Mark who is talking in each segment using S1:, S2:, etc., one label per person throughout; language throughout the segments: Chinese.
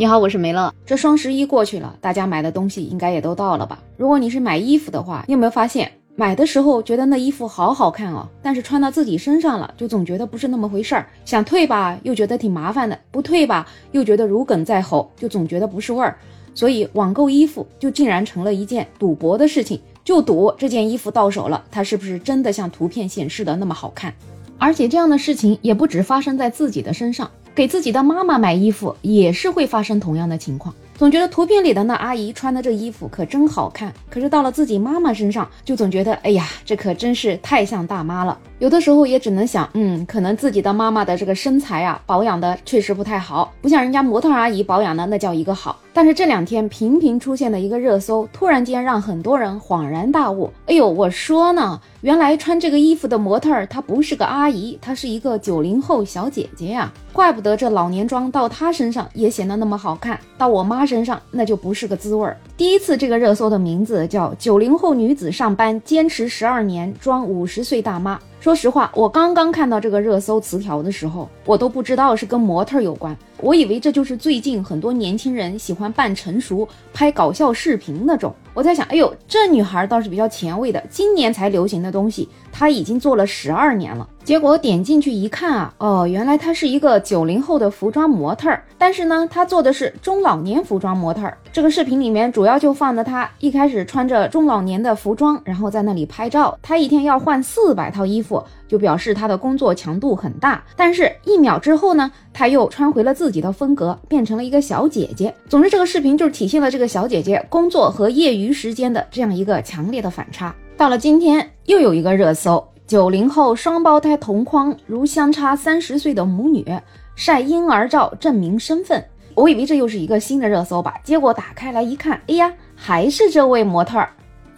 S1: 你好，我是梅乐。这双十一过去了，大家买的东西应该也都到了吧？如果你是买衣服的话，你有没有发现，买的时候觉得那衣服好好看哦，但是穿到自己身上了，就总觉得不是那么回事儿。想退吧，又觉得挺麻烦的；不退吧，又觉得如鲠在喉，就总觉得不是味儿。所以网购衣服就竟然成了一件赌博的事情，就赌这件衣服到手了，它是不是真的像图片显示的那么好看？而且这样的事情也不止发生在自己的身上。给自己的妈妈买衣服也是会发生同样的情况，总觉得图片里的那阿姨穿的这衣服可真好看，可是到了自己妈妈身上，就总觉得哎呀，这可真是太像大妈了。有的时候也只能想，嗯，可能自己的妈妈的这个身材啊，保养的确实不太好，不像人家模特阿姨保养的那叫一个好。但是这两天频频出现的一个热搜，突然间让很多人恍然大悟。哎呦，我说呢，原来穿这个衣服的模特儿，她不是个阿姨，她是一个九零后小姐姐呀。怪不得这老年妆到她身上也显得那么好看，到我妈身上那就不是个滋味儿。第一次这个热搜的名字叫“九零后女子上班坚持十二年装五十岁大妈”。说实话，我刚刚看到这个热搜词条的时候，我都不知道是跟模特有关。我以为这就是最近很多年轻人喜欢扮成熟、拍搞笑视频那种。我在想，哎呦，这女孩倒是比较前卫的，今年才流行的东西，她已经做了十二年了。结果点进去一看啊，哦，原来她是一个九零后的服装模特儿，但是呢，她做的是中老年服装模特儿。这个视频里面主要就放的她一开始穿着中老年的服装，然后在那里拍照。她一天要换四百套衣服，就表示她的工作强度很大。但是，一秒之后呢，她又穿回了自己的风格，变成了一个小姐姐。总之，这个视频就是体现了这个小姐姐工作和业余时间的这样一个强烈的反差。到了今天，又有一个热搜。九零后双胞胎同框，如相差三十岁的母女晒婴儿照证明身份。我以为这又是一个新的热搜吧，结果打开来一看，哎呀，还是这位模特儿。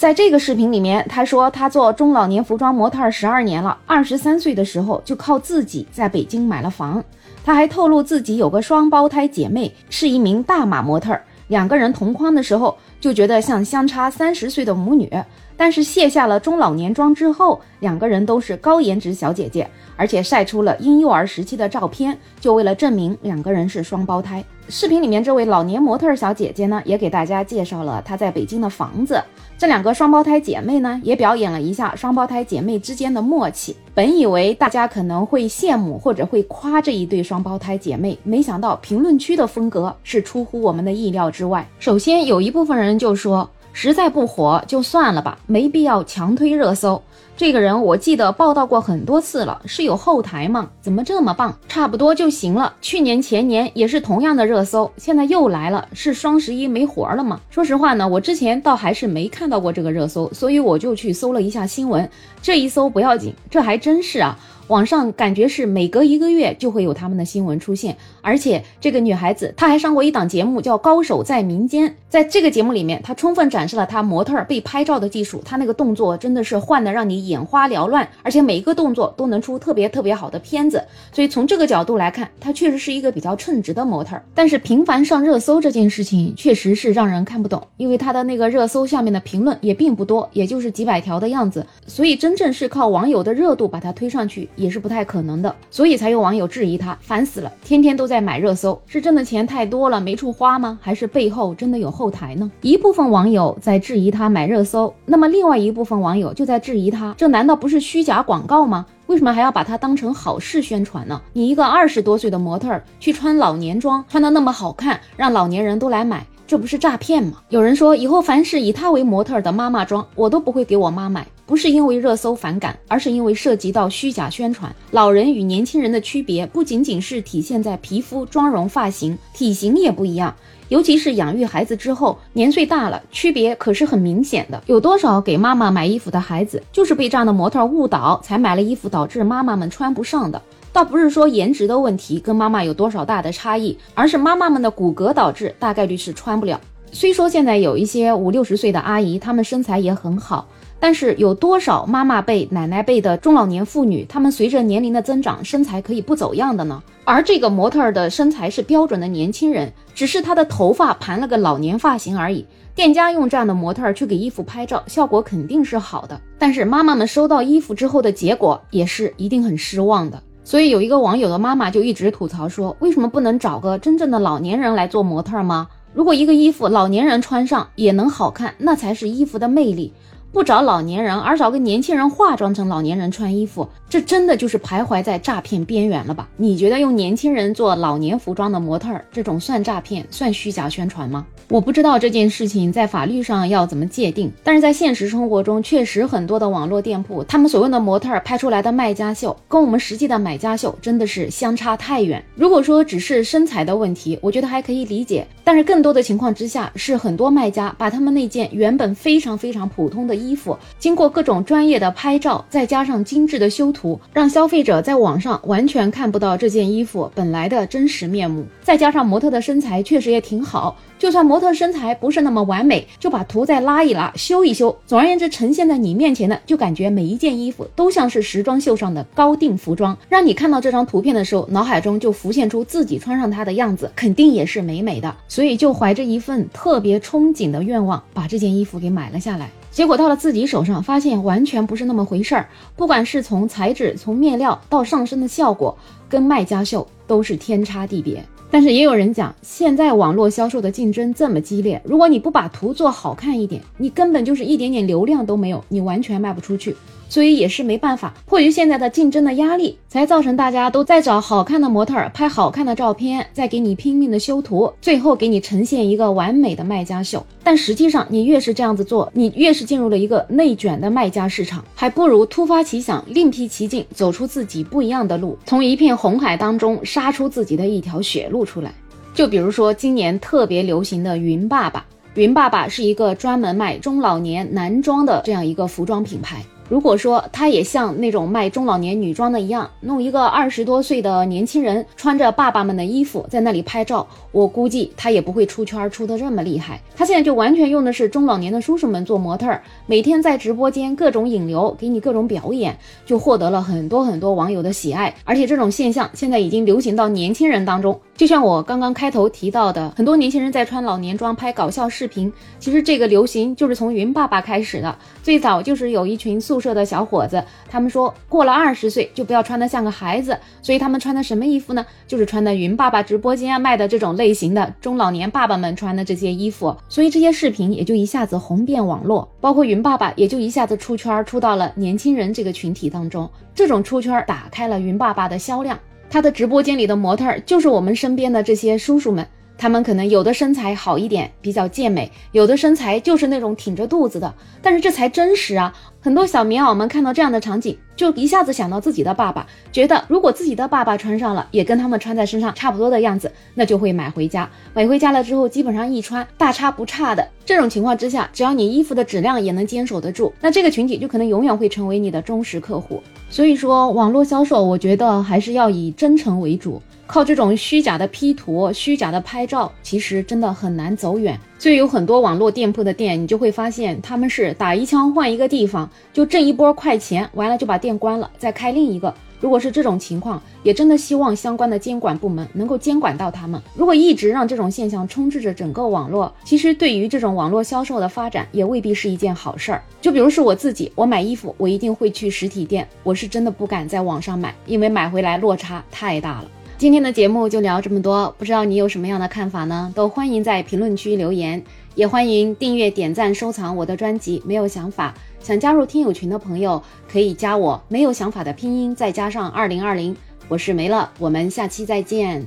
S1: 在这个视频里面，他说他做中老年服装模特十二年了，二十三岁的时候就靠自己在北京买了房。他还透露自己有个双胞胎姐妹，是一名大码模特，两个人同框的时候就觉得像相差三十岁的母女。但是卸下了中老年妆之后，两个人都是高颜值小姐姐，而且晒出了婴幼儿时期的照片，就为了证明两个人是双胞胎。视频里面这位老年模特小姐姐呢，也给大家介绍了她在北京的房子。这两个双胞胎姐妹呢，也表演了一下双胞胎姐妹之间的默契。本以为大家可能会羡慕或者会夸这一对双胞胎姐妹，没想到评论区的风格是出乎我们的意料之外。首先有一部分人就说。实在不火就算了吧，没必要强推热搜。这个人我记得报道过很多次了，是有后台吗？怎么这么棒？差不多就行了。去年前年也是同样的热搜，现在又来了，是双十一没活了吗？说实话呢，我之前倒还是没看到过这个热搜，所以我就去搜了一下新闻。这一搜不要紧，这还真是啊。网上感觉是每隔一个月就会有他们的新闻出现，而且这个女孩子她还上过一档节目叫《高手在民间》，在这个节目里面，她充分展示了她模特被拍照的技术，她那个动作真的是换的让你眼花缭乱，而且每一个动作都能出特别特别好的片子，所以从这个角度来看，她确实是一个比较称职的模特。但是频繁上热搜这件事情确实是让人看不懂，因为她的那个热搜下面的评论也并不多，也就是几百条的样子，所以真正是靠网友的热度把她推上去。也是不太可能的，所以才有网友质疑他烦死了，天天都在买热搜，是挣的钱太多了没处花吗？还是背后真的有后台呢？一部分网友在质疑他买热搜，那么另外一部分网友就在质疑他，这难道不是虚假广告吗？为什么还要把它当成好事宣传呢？你一个二十多岁的模特去穿老年装，穿的那么好看，让老年人都来买。这不是诈骗吗？有人说以后凡是以她为模特的妈妈装，我都不会给我妈买，不是因为热搜反感，而是因为涉及到虚假宣传。老人与年轻人的区别不仅仅是体现在皮肤、妆容、发型，体型也不一样。尤其是养育孩子之后，年岁大了，区别可是很明显的。有多少给妈妈买衣服的孩子，就是被这样的模特误导，才买了衣服，导致妈妈们穿不上的。倒不是说颜值的问题跟妈妈有多少大的差异，而是妈妈们的骨骼导致大概率是穿不了。虽说现在有一些五六十岁的阿姨，她们身材也很好，但是有多少妈妈辈、奶奶辈的中老年妇女，她们随着年龄的增长，身材可以不走样的呢？而这个模特儿的身材是标准的年轻人，只是她的头发盘了个老年发型而已。店家用这样的模特儿去给衣服拍照，效果肯定是好的，但是妈妈们收到衣服之后的结果也是一定很失望的。所以有一个网友的妈妈就一直吐槽说，为什么不能找个真正的老年人来做模特吗？如果一个衣服老年人穿上也能好看，那才是衣服的魅力。不找老年人，而找个年轻人化妆成老年人穿衣服，这真的就是徘徊在诈骗边缘了吧？你觉得用年轻人做老年服装的模特儿，这种算诈骗、算虚假宣传吗？我不知道这件事情在法律上要怎么界定，但是在现实生活中，确实很多的网络店铺，他们所用的模特儿拍出来的卖家秀，跟我们实际的买家秀真的是相差太远。如果说只是身材的问题，我觉得还可以理解，但是更多的情况之下，是很多卖家把他们那件原本非常非常普通的衣服，经过各种专业的拍照，再加上精致的修图，让消费者在网上完全看不到这件衣服本来的真实面目，再加上模特的身材确实也挺好。就算模特身材不是那么完美，就把图再拉一拉、修一修。总而言之，呈现在你面前的，就感觉每一件衣服都像是时装秀上的高定服装，让你看到这张图片的时候，脑海中就浮现出自己穿上它的样子，肯定也是美美的。所以就怀着一份特别憧憬的愿望，把这件衣服给买了下来。结果到了自己手上，发现完全不是那么回事儿。不管是从材质、从面料到上身的效果，跟卖家秀都是天差地别。但是也有人讲，现在网络销售的竞争这么激烈，如果你不把图做好看一点，你根本就是一点点流量都没有，你完全卖不出去。所以也是没办法，迫于现在的竞争的压力，才造成大家都在找好看的模特儿拍好看的照片，再给你拼命的修图，最后给你呈现一个完美的卖家秀。但实际上，你越是这样子做，你越是进入了一个内卷的卖家市场，还不如突发奇想，另辟蹊径，走出自己不一样的路，从一片红海当中杀出自己的一条血路出来。就比如说今年特别流行的云爸爸，云爸爸是一个专门卖中老年男装的这样一个服装品牌。如果说他也像那种卖中老年女装的一样，弄一个二十多岁的年轻人穿着爸爸们的衣服在那里拍照，我估计他也不会出圈出的这么厉害。他现在就完全用的是中老年的叔叔们做模特，每天在直播间各种引流，给你各种表演，就获得了很多很多网友的喜爱。而且这种现象现在已经流行到年轻人当中，就像我刚刚开头提到的，很多年轻人在穿老年装拍搞笑视频。其实这个流行就是从云爸爸开始的，最早就是有一群宿。社的小伙子，他们说过了二十岁就不要穿的像个孩子，所以他们穿的什么衣服呢？就是穿的云爸爸直播间卖的这种类型的中老年爸爸们穿的这些衣服，所以这些视频也就一下子红遍网络，包括云爸爸也就一下子出圈，出到了年轻人这个群体当中。这种出圈打开了云爸爸的销量，他的直播间里的模特就是我们身边的这些叔叔们。他们可能有的身材好一点，比较健美；有的身材就是那种挺着肚子的。但是这才真实啊！很多小棉袄们看到这样的场景，就一下子想到自己的爸爸，觉得如果自己的爸爸穿上了，也跟他们穿在身上差不多的样子，那就会买回家。买回家了之后，基本上一穿大差不差的。这种情况之下，只要你衣服的质量也能坚守得住，那这个群体就可能永远会成为你的忠实客户。所以说，网络销售，我觉得还是要以真诚为主。靠这种虚假的 P 图、虚假的拍照，其实真的很难走远。所以有很多网络店铺的店，你就会发现他们是打一枪换一个地方，就挣一波快钱，完了就把店关了，再开另一个。如果是这种情况，也真的希望相关的监管部门能够监管到他们。如果一直让这种现象充斥着整个网络，其实对于这种网络销售的发展，也未必是一件好事儿。就比如是我自己，我买衣服，我一定会去实体店，我是真的不敢在网上买，因为买回来落差太大了。今天的节目就聊这么多，不知道你有什么样的看法呢？都欢迎在评论区留言，也欢迎订阅、点赞、收藏我的专辑。没有想法，想加入听友群的朋友可以加我，没有想法的拼音再加上二零二零，我是梅乐，我们下期再见。